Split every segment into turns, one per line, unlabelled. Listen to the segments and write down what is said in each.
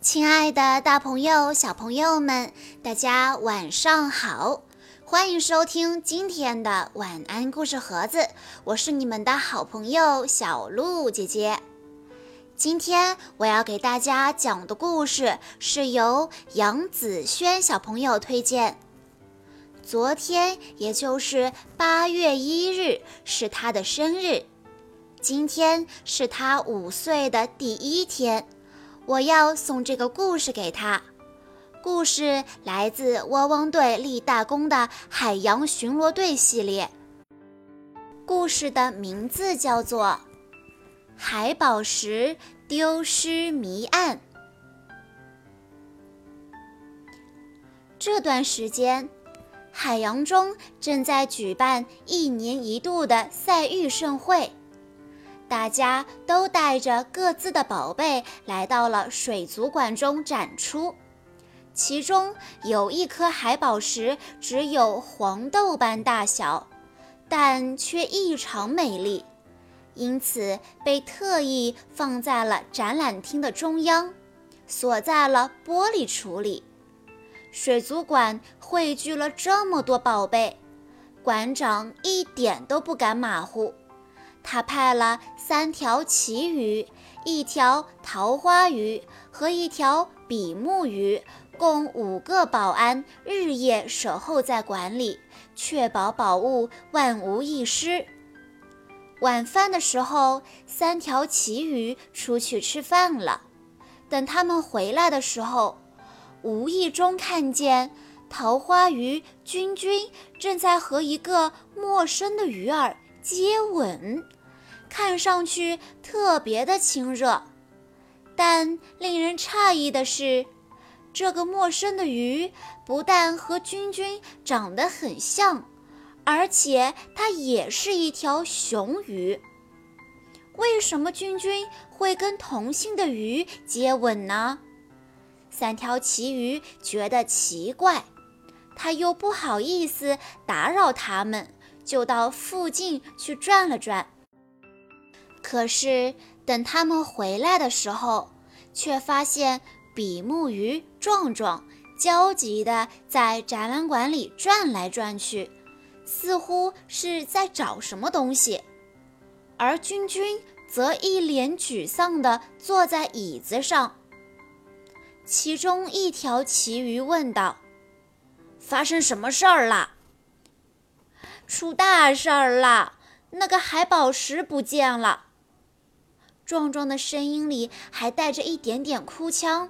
亲爱的，大朋友、小朋友们，大家晚上好！欢迎收听今天的晚安故事盒子，我是你们的好朋友小鹿姐姐。今天我要给大家讲的故事是由杨子轩小朋友推荐。昨天，也就是八月一日，是他的生日。今天是他五岁的第一天，我要送这个故事给他。故事来自汪汪队立大功的海洋巡逻队系列。故事的名字叫做《海宝石丢失谜案》。这段时间，海洋中正在举办一年一度的赛玉盛会。大家都带着各自的宝贝来到了水族馆中展出，其中有一颗海宝石只有黄豆般大小，但却异常美丽，因此被特意放在了展览厅的中央，锁在了玻璃橱里。水族馆汇聚了这么多宝贝，馆长一点都不敢马虎。他派了三条旗鱼、一条桃花鱼和一条比目鱼，共五个保安，日夜守候在馆里，确保宝物万无一失。晚饭的时候，三条旗鱼出去吃饭了。等他们回来的时候，无意中看见桃花鱼君君正在和一个陌生的鱼儿接吻。看上去特别的亲热，但令人诧异的是，这个陌生的鱼不但和君君长得很像，而且它也是一条雄鱼。为什么君君会跟同性的鱼接吻呢？三条旗鱼觉得奇怪，他又不好意思打扰他们，就到附近去转了转。可是，等他们回来的时候，却发现比目鱼壮壮焦急地在展览馆里转来转去，似乎是在找什么东西。而君君则一脸沮丧地坐在椅子上。其中一条旗鱼问道：“发生什么事儿了？”“
出大事儿了！那个海宝石不见了。”
壮壮的声音里还带着一点点哭腔，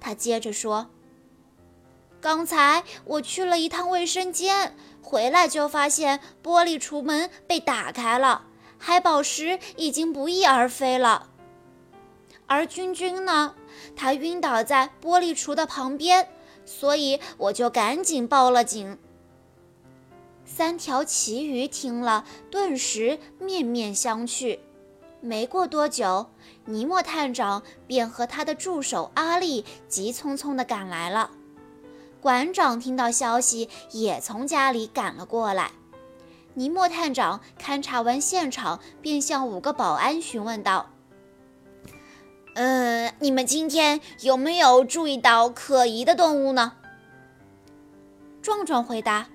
他接着说：“
刚才我去了一趟卫生间，回来就发现玻璃橱门被打开了，海宝石已经不翼而飞了。而君君呢，他晕倒在玻璃橱的旁边，所以我就赶紧报了警。”
三条旗鱼听了，顿时面面相觑。没过多久，尼莫探长便和他的助手阿力急匆匆地赶来了。馆长听到消息，也从家里赶了过来。尼莫探长勘察完现场，便向五个保安询问道：“
嗯，你们今天有没有注意到可疑的动物呢？”
壮壮回答：“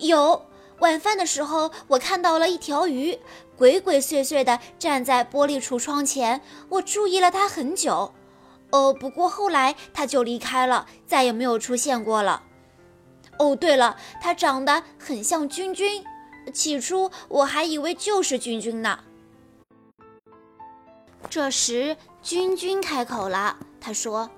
有。”晚饭的时候，我看到了一条鱼，鬼鬼祟祟地站在玻璃橱窗前。我注意了它很久，哦，不过后来它就离开了，再也没有出现过了。哦，对了，它长得很像君君，起初我还以为就是君君呢。
这时，君君开口了，他说：“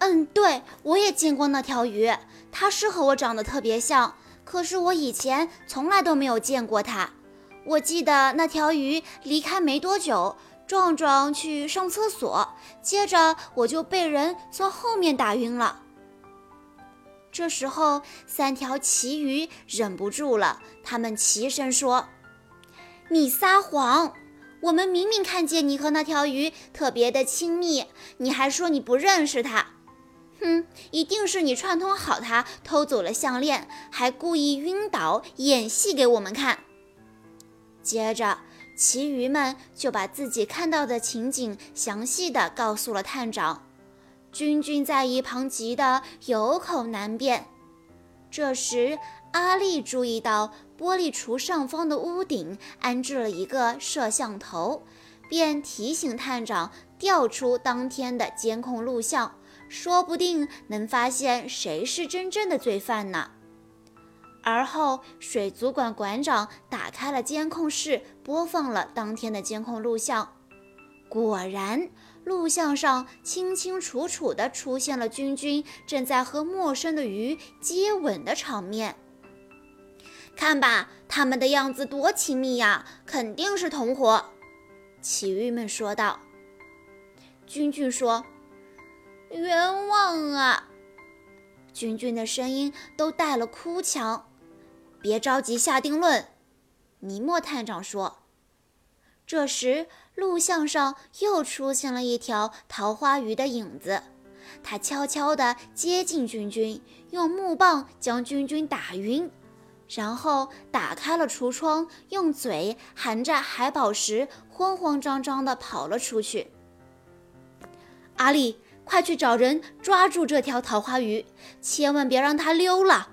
嗯，对，我也见过那条鱼，它是和我长得特别像。”可是我以前从来都没有见过它。我记得那条鱼离开没多久，壮壮去上厕所，接着我就被人从后面打晕了。
这时候，三条旗鱼忍不住了，他们齐声说：“
你撒谎！我们明明看见你和那条鱼特别的亲密，你还说你不认识它。”哼，一定是你串通好他偷走了项链，还故意晕倒演戏给我们看。
接着，其余们就把自己看到的情景详细的告诉了探长。君君在一旁急得有口难辩。这时，阿丽注意到玻璃橱上方的屋顶安置了一个摄像头，便提醒探长调出当天的监控录像，说不定能发现谁是真正的罪犯呢。而后，水族馆馆长打开了监控室，播放了当天的监控录像，果然。录像上清清楚楚地出现了君君正在和陌生的鱼接吻的场面。看吧，他们的样子多亲密呀，肯定是同伙。奇遇们说道。君君说：“冤枉啊！”君君的声音都带了哭腔。别着急下定论，尼莫探长说。这时。录像上又出现了一条桃花鱼的影子，它悄悄地接近君君，用木棒将君君打晕，然后打开了橱窗，用嘴含着海宝石，慌慌张张地跑了出去。阿丽，快去找人抓住这条桃花鱼，千万别让它溜了！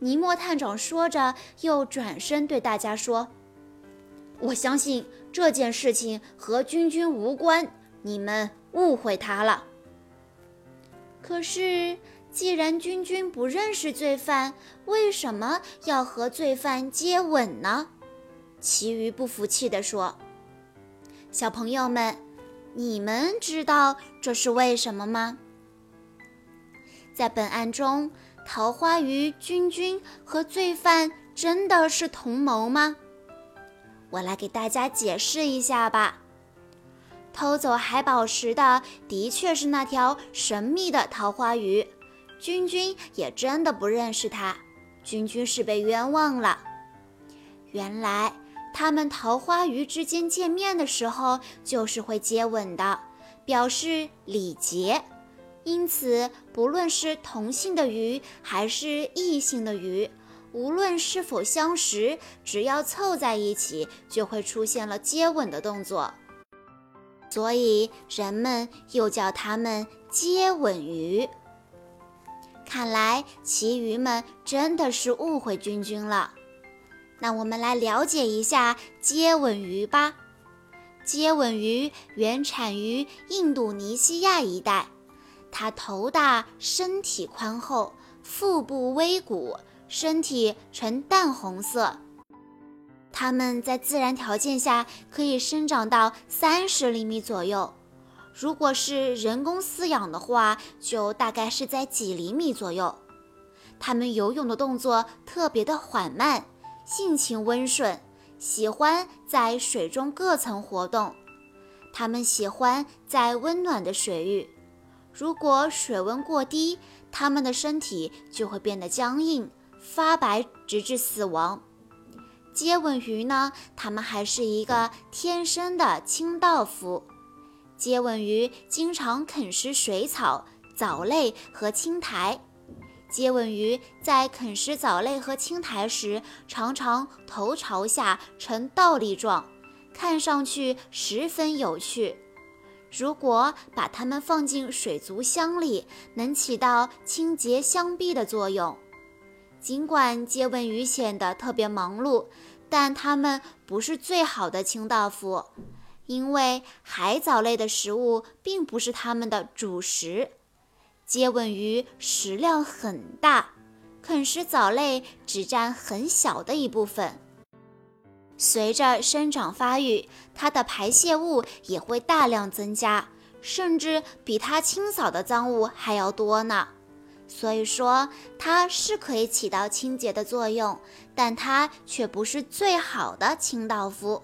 尼莫探长说着，又转身对大家说：“我相信。”这件事情和君君无关，你们误会他了。可是，既然君君不认识罪犯，为什么要和罪犯接吻呢？其余不服气地说：“小朋友们，你们知道这是为什么吗？”在本案中，桃花鱼君君和罪犯真的是同谋吗？我来给大家解释一下吧。偷走海宝石的的确是那条神秘的桃花鱼，君君也真的不认识它，君君是被冤枉了。原来他们桃花鱼之间见面的时候就是会接吻的，表示礼节。因此，不论是同性的鱼还是异性的鱼。无论是否相识，只要凑在一起，就会出现了接吻的动作，所以人们又叫它们接吻鱼。看来其鱼们真的是误会君君了。那我们来了解一下接吻鱼吧。接吻鱼原产于印度尼西亚一带，它头大，身体宽厚，腹部微鼓。身体呈淡红色，它们在自然条件下可以生长到三十厘米左右，如果是人工饲养的话，就大概是在几厘米左右。它们游泳的动作特别的缓慢，性情温顺，喜欢在水中各层活动。它们喜欢在温暖的水域，如果水温过低，它们的身体就会变得僵硬。发白直至死亡。接吻鱼呢？它们还是一个天生的清道夫。接吻鱼经常啃食水草、藻类和青苔。接吻鱼在啃食藻类和青苔时，常常头朝下呈倒立状，看上去十分有趣。如果把它们放进水族箱里，能起到清洁箱壁的作用。尽管接吻鱼显得特别忙碌，但它们不是最好的清道夫，因为海藻类的食物并不是它们的主食。接吻鱼食量很大，啃食藻类只占很小的一部分。随着生长发育，它的排泄物也会大量增加，甚至比它清扫的脏物还要多呢。所以说，它是可以起到清洁的作用，但它却不是最好的清道夫。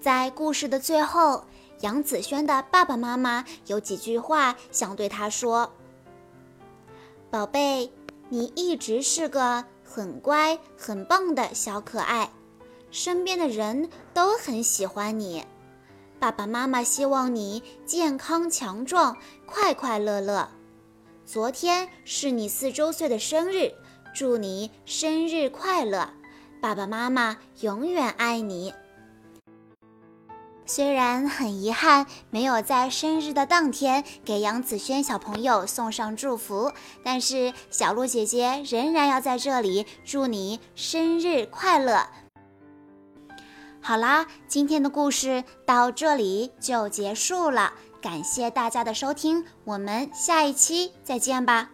在故事的最后，杨子轩的爸爸妈妈有几句话想对他说：“宝贝，你一直是个很乖、很棒的小可爱，身边的人都很喜欢你。”爸爸妈妈希望你健康强壮、快快乐乐。昨天是你四周岁的生日，祝你生日快乐！爸爸妈妈永远爱你。虽然很遗憾没有在生日的当天给杨子轩小朋友送上祝福，但是小鹿姐姐仍然要在这里祝你生日快乐。好啦，今天的故事到这里就结束了，感谢大家的收听，我们下一期再见吧。